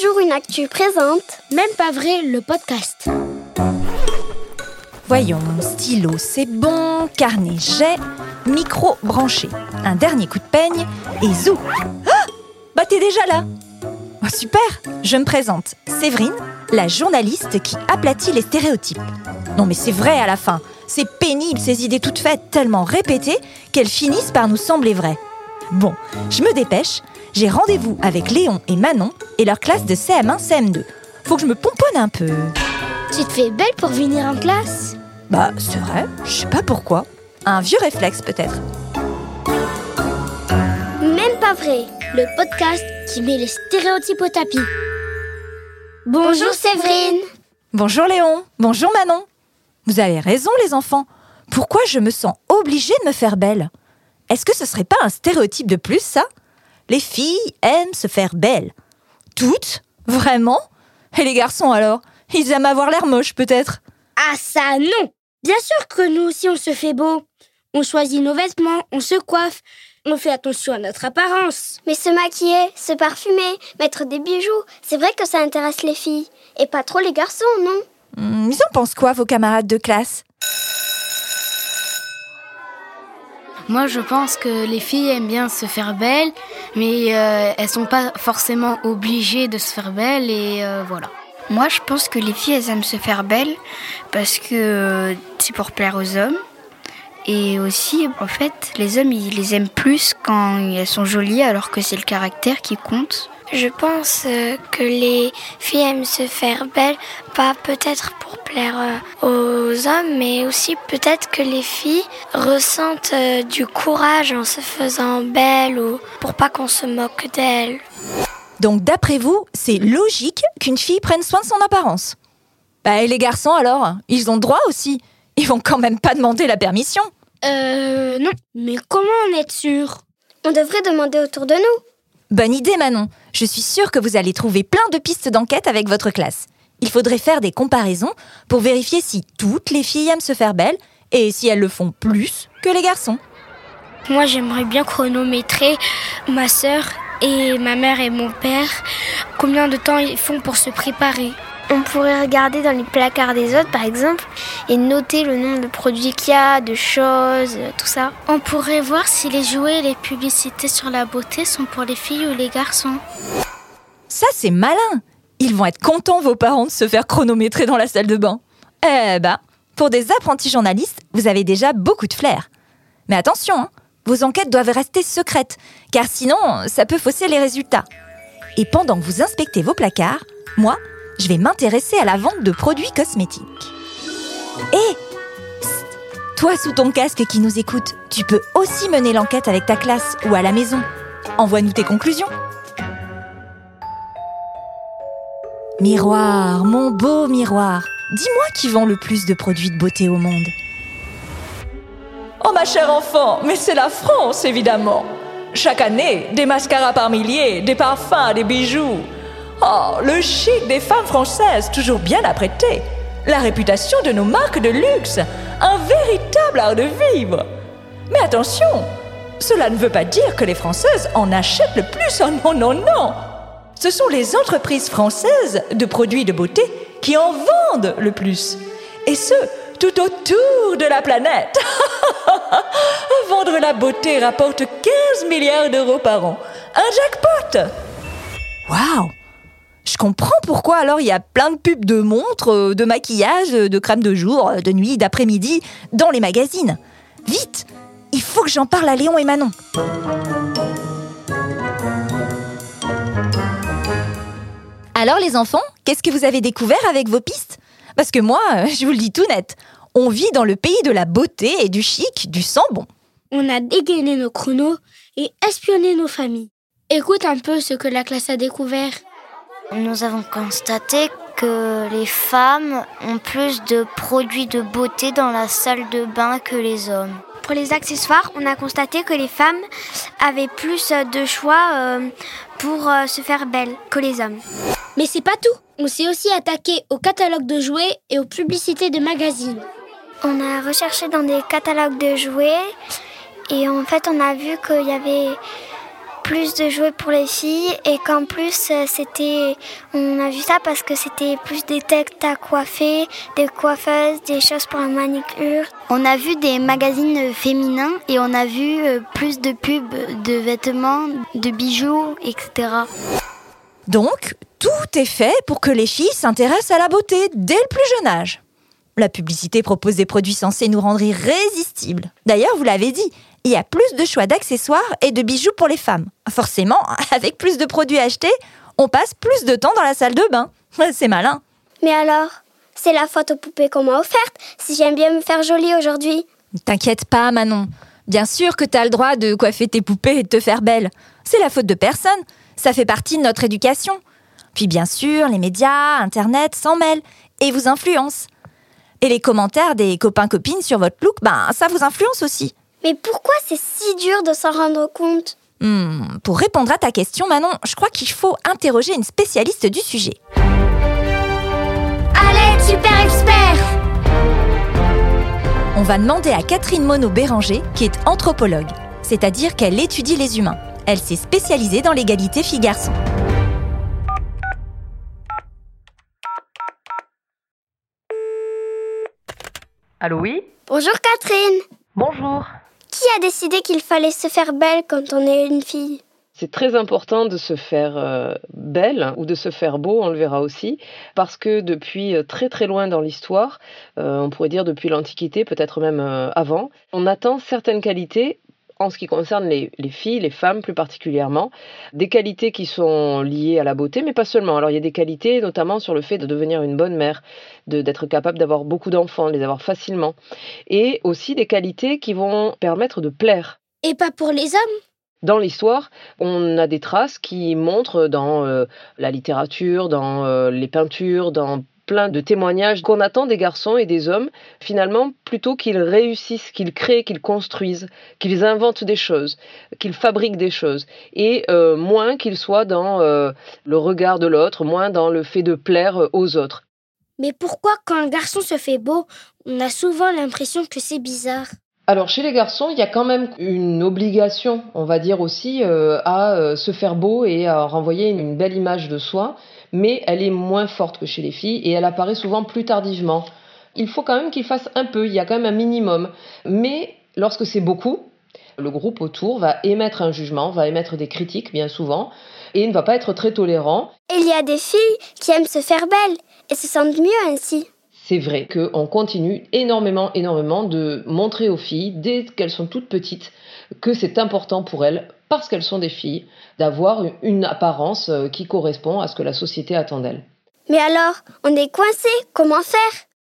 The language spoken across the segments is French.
jour une actu présente. Même pas vrai, le podcast. Voyons, stylo c'est bon, carnet j'ai, micro branché. Un dernier coup de peigne et zou Ah Bah t'es déjà là Oh, Super Je me présente, Séverine, la journaliste qui aplatit les stéréotypes. Non mais c'est vrai à la fin, c'est pénible ces idées toutes faites, tellement répétées qu'elles finissent par nous sembler vraies. Bon, je me dépêche, j'ai rendez-vous avec Léon et Manon et leur classe de CM1, CM2. Faut que je me pomponne un peu. Tu te fais belle pour venir en classe? Bah, c'est vrai, je sais pas pourquoi. Un vieux réflexe peut-être. Même pas vrai. Le podcast qui met les stéréotypes au tapis. Bonjour Séverine. Bonjour Léon, bonjour Manon. Vous avez raison les enfants. Pourquoi je me sens obligée de me faire belle? Est-ce que ce serait pas un stéréotype de plus ça? Les filles aiment se faire belles. Toutes Vraiment? Et les garçons alors? Ils aiment avoir l'air moche peut-être Ah ça non Bien sûr que nous aussi on se fait beau. On choisit nos vêtements, on se coiffe, on fait attention à notre apparence. Mais se maquiller, se parfumer, mettre des bijoux, c'est vrai que ça intéresse les filles. Et pas trop les garçons, non? Hmm, Ils en pensent quoi vos camarades de classe? Moi, je pense que les filles aiment bien se faire belles, mais euh, elles sont pas forcément obligées de se faire belles et euh, voilà. Moi, je pense que les filles, aiment se faire belles parce que c'est pour plaire aux hommes. Et aussi, en fait, les hommes, ils les aiment plus quand elles sont jolies, alors que c'est le caractère qui compte. Je pense euh, que les filles aiment se faire belles, pas peut-être pour plaire euh, aux hommes, mais aussi peut-être que les filles ressentent euh, du courage en se faisant belles ou pour pas qu'on se moque d'elles. Donc d'après vous, c'est logique qu'une fille prenne soin de son apparence? Bah et les garçons alors? Ils ont droit aussi Ils vont quand même pas demander la permission Euh non. Mais comment en être sûr? On devrait demander autour de nous. Bonne idée Manon Je suis sûre que vous allez trouver plein de pistes d'enquête avec votre classe. Il faudrait faire des comparaisons pour vérifier si toutes les filles aiment se faire belles et si elles le font plus que les garçons. Moi j'aimerais bien chronométrer ma sœur et ma mère et mon père. Combien de temps ils font pour se préparer? On pourrait regarder dans les placards des autres, par exemple, et noter le nombre de produits qu'il y a, de choses, euh, tout ça. On pourrait voir si les jouets et les publicités sur la beauté sont pour les filles ou les garçons. Ça c'est malin Ils vont être contents vos parents de se faire chronométrer dans la salle de bain. Eh bah, pour des apprentis journalistes, vous avez déjà beaucoup de flair. Mais attention, hein, vos enquêtes doivent rester secrètes, car sinon, ça peut fausser les résultats. Et pendant que vous inspectez vos placards, moi, je vais m'intéresser à la vente de produits cosmétiques. Et toi sous ton casque qui nous écoute, tu peux aussi mener l'enquête avec ta classe ou à la maison. Envoie-nous tes conclusions. Miroir, mon beau miroir, dis-moi qui vend le plus de produits de beauté au monde. Oh ma chère enfant, mais c'est la France évidemment. Chaque année, des mascaras par milliers, des parfums, des bijoux. Oh, le chic des femmes françaises, toujours bien apprêtées. La réputation de nos marques de luxe, un véritable art de vivre. Mais attention, cela ne veut pas dire que les Françaises en achètent le plus. Oh non, non, non. Ce sont les entreprises françaises de produits de beauté qui en vendent le plus. Et ce, tout autour de la planète. Vendre la beauté rapporte 15 milliards d'euros par an. Un jackpot Waouh Je comprends pourquoi alors il y a plein de pubs de montres, euh, de maquillage, euh, de crème de jour, euh, de nuit, d'après-midi dans les magazines. Vite Il faut que j'en parle à Léon et Manon. Alors les enfants, qu'est-ce que vous avez découvert avec vos pistes? Parce que moi, je vous le dis tout net, on vit dans le pays de la beauté et du chic, du sang bon. On a dégainé nos chronos et espionné nos familles. Écoute un peu ce que la classe a découvert. Nous avons constaté que les femmes ont plus de produits de beauté dans la salle de bain que les hommes. Pour les accessoires, on a constaté que les femmes avaient plus euh, de choix euh, pour euh, se faire belles que les hommes. Mais c'est pas tout. On s'est aussi attaqué au catalogue de jouets et aux publicités de magazines. On a recherché dans des catalogues de jouets et en fait on a vu qu'il y avait plus de jouets pour les filles et qu'en plus euh, c'était on a vu ça parce que c'était plus des têtes à coiffer, des coiffeuses, des choses pour la manicure. On a vu des magazines féminins et on a vu euh, plus de pubs de vêtements, de bijoux, etc. Donc, tout est fait pour que les filles s'intéressent à la beauté dès le plus jeune âge. La publicité propose des produits censés nous rendre irrésistibles. D'ailleurs, vous l'avez dit, il y a plus de choix d'accessoires et de bijoux pour les femmes. Forcément, avec plus de produits achetés, on passe plus de temps dans la salle de bain. C'est malin. Mais alors, c'est la faute aux poupées qu'on m'a offerte si j'aime bien me faire jolie aujourd'hui. T'inquiète pas, Manon. Bien sûr que t'as le droit de coiffer tes poupées et de te faire belle. C'est la faute de personne. Ça fait partie de notre éducation. Puis bien sûr, les médias, Internet s'en mêlent et vous influencent. Et les commentaires des copains-copines sur votre look, ben ça vous influence aussi. Mais pourquoi c'est si dur de s'en rendre compte Hmm, pour répondre à ta question, Manon, je crois qu'il faut interroger une spécialiste du sujet. Allez, super expert On va demander à Catherine Monod-Béranger, qui est anthropologue, c'est-à-dire qu'elle étudie les humains. Elle s'est spécialisée dans l'égalité filles-garçons. Allô, oui? Bonjour Catherine Bonjour. Qui a décidé qu'il fallait se faire belle quand on est une fille? C'est très important de se faire euh, belle ou de se faire beau, on le verra aussi, parce que depuis euh, très très loin dans l'histoire, euh, on pourrait dire depuis l'Antiquité, peut-être même avant, on attend certaines qualités en ce qui concerne les, les filles, les femmes plus particulièrement, des qualités qui sont liées à la beauté, mais pas seulement. Alors il y a des qualités notamment sur le fait de devenir une bonne mère, de- d'être capable d'avoir beaucoup d'enfants, de les avoir facilement, et aussi des qualités qui vont permettre de plaire. Et pas pour les hommes? Dans l'histoire, on a des traces qui montrent dans euh, la littérature, dans euh, les peintures, dans plein de témoignages qu'on attend des garçons et des hommes, finalement, plutôt qu'ils réussissent, qu'ils créent, qu'ils construisent, qu'ils inventent des choses, qu'ils fabriquent des choses, et euh, moins qu'ils soient dans euh, le regard de l'autre, moins dans le fait de plaire aux autres. Mais pourquoi quand un garçon se fait beau, on a souvent l'impression que c'est bizarre? Alors chez les garçons, il y a quand même une obligation, on va dire aussi, euh, à euh, se faire beau et à renvoyer une belle image de soi, mais elle est moins forte que chez les filles et elle apparaît souvent plus tardivement. Il faut quand même qu'ils fassent un peu, il y a quand même un minimum. Mais lorsque c'est beaucoup, le groupe autour va émettre un jugement, va émettre des critiques bien souvent, et ne va pas être très tolérant. Il y a des filles qui aiment se faire belle et se sentent mieux ainsi. C'est vrai qu'on continue énormément, énormément de montrer aux filles, dès qu'elles sont toutes petites, que c'est important pour elles, parce qu'elles sont des filles, d'avoir une apparence euh, qui correspond à ce que la société attend d'elles. Mais alors, on est coincé, comment faire?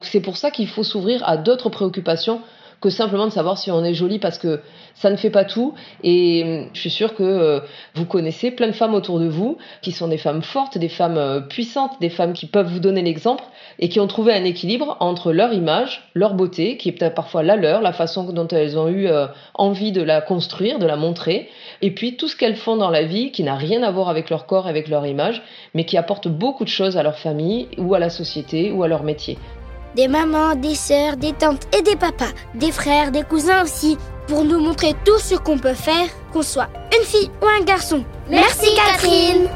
C'est pour ça qu'il faut s'ouvrir à d'autres préoccupations que simplement de savoir si on est jolie parce que ça ne fait pas tout et hum, je suis sûre que euh, vous connaissez plein de femmes autour de vous qui sont des femmes fortes, des femmes euh, puissantes, des femmes qui peuvent vous donner l'exemple et qui ont trouvé un équilibre entre leur image, leur beauté, qui est peut-être parfois la leur, la façon dont elles ont eu euh, envie de la construire, de la montrer, et puis tout ce qu'elles font dans la vie qui n'a rien à voir avec leur corps, avec leur image, mais qui apporte beaucoup de choses à leur famille ou à la société ou à leur métier. Des mamans, des sœurs, des tantes et des papas, des frères, des cousins aussi, pour nous montrer tout ce qu'on peut faire, qu'on soit une fille ou un garçon. Merci Catherine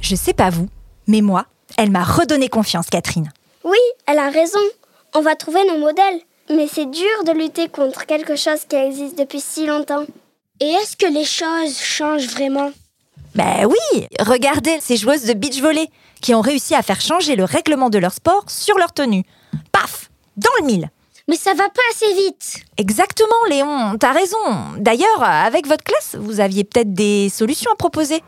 Je sais pas vous, mais moi, elle m'a redonné confiance, Catherine. Oui, elle a raison. On va trouver nos modèles. Mais c'est dur de lutter contre quelque chose qui existe depuis si longtemps. Et est-ce que les choses changent vraiment? Ben oui, regardez ces joueuses de beach volley qui ont réussi à faire changer le règlement de leur sport sur leur tenue. Paf Dans le mille Mais ça va pas assez vite. Exactement, Léon, t'as raison. D'ailleurs, avec votre classe, vous aviez peut-être des solutions à proposer.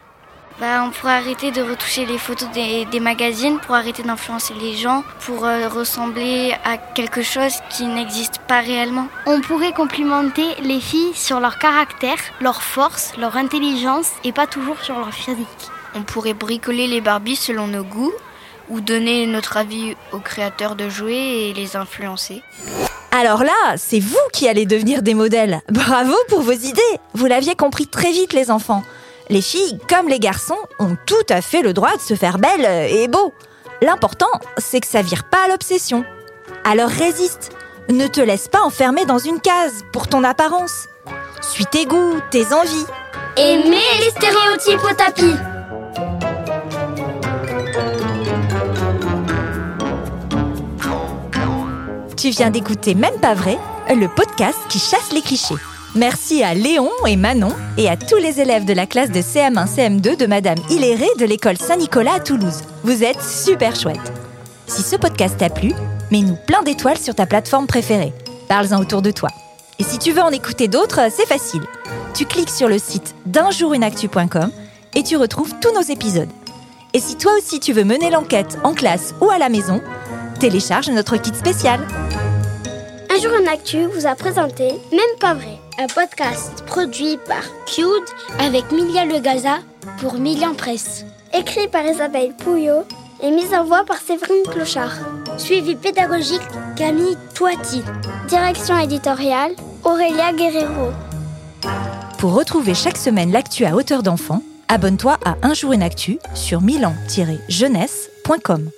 Bah, on pourrait arrêter de retoucher les photos des, des magazines pour arrêter d'influencer les gens, pour euh, ressembler à quelque chose qui n'existe pas réellement. On pourrait complimenter les filles sur leur caractère, leur force, leur intelligence et pas toujours sur leur physique. On pourrait bricoler les Barbies selon nos goûts ou donner notre avis aux créateurs de jouets et les influencer. Alors là, c'est vous qui allez devenir des modèles. Bravo pour vos idées. Vous l'aviez compris très vite, les enfants. Les filles, comme les garçons, ont tout à fait le droit de se faire belles et beaux. L'important, c'est que ça vire pas à l'obsession. Alors résiste. Ne te laisse pas enfermer dans une case pour ton apparence. Suis tes goûts, tes envies. Aimez les stéréotypes au tapis. Tu viens d'écouter Même pas vrai, le podcast qui chasse les clichés. Merci à Léon et Manon et à tous les élèves de la classe de CM1 CM2 de Madame Hilléré de l'école Saint-Nicolas à Toulouse. Vous êtes super chouettes. Si ce podcast t'a plu, mets-nous plein d'étoiles sur ta plateforme préférée. Parle-en autour de toi. Et si tu veux en écouter d'autres, c'est facile. Tu cliques sur le site d'unjourunactu.com et tu retrouves tous nos épisodes. Et si toi aussi tu veux mener l'enquête en classe ou à la maison, télécharge notre kit spécial. Un jour en actu vous a présenté Même pas vrai, un podcast produit par Cute avec Milia Legaza pour Milian Presse. Écrit par Isabelle Pouillot et mise en voix par Séverine Clochard. Suivi pédagogique Camille Toiti. Direction éditoriale Aurélia Guerrero. Pour retrouver chaque semaine l'actu à hauteur d'enfant, abonne-toi à Un jour une actu sur milan-jeunesse.com.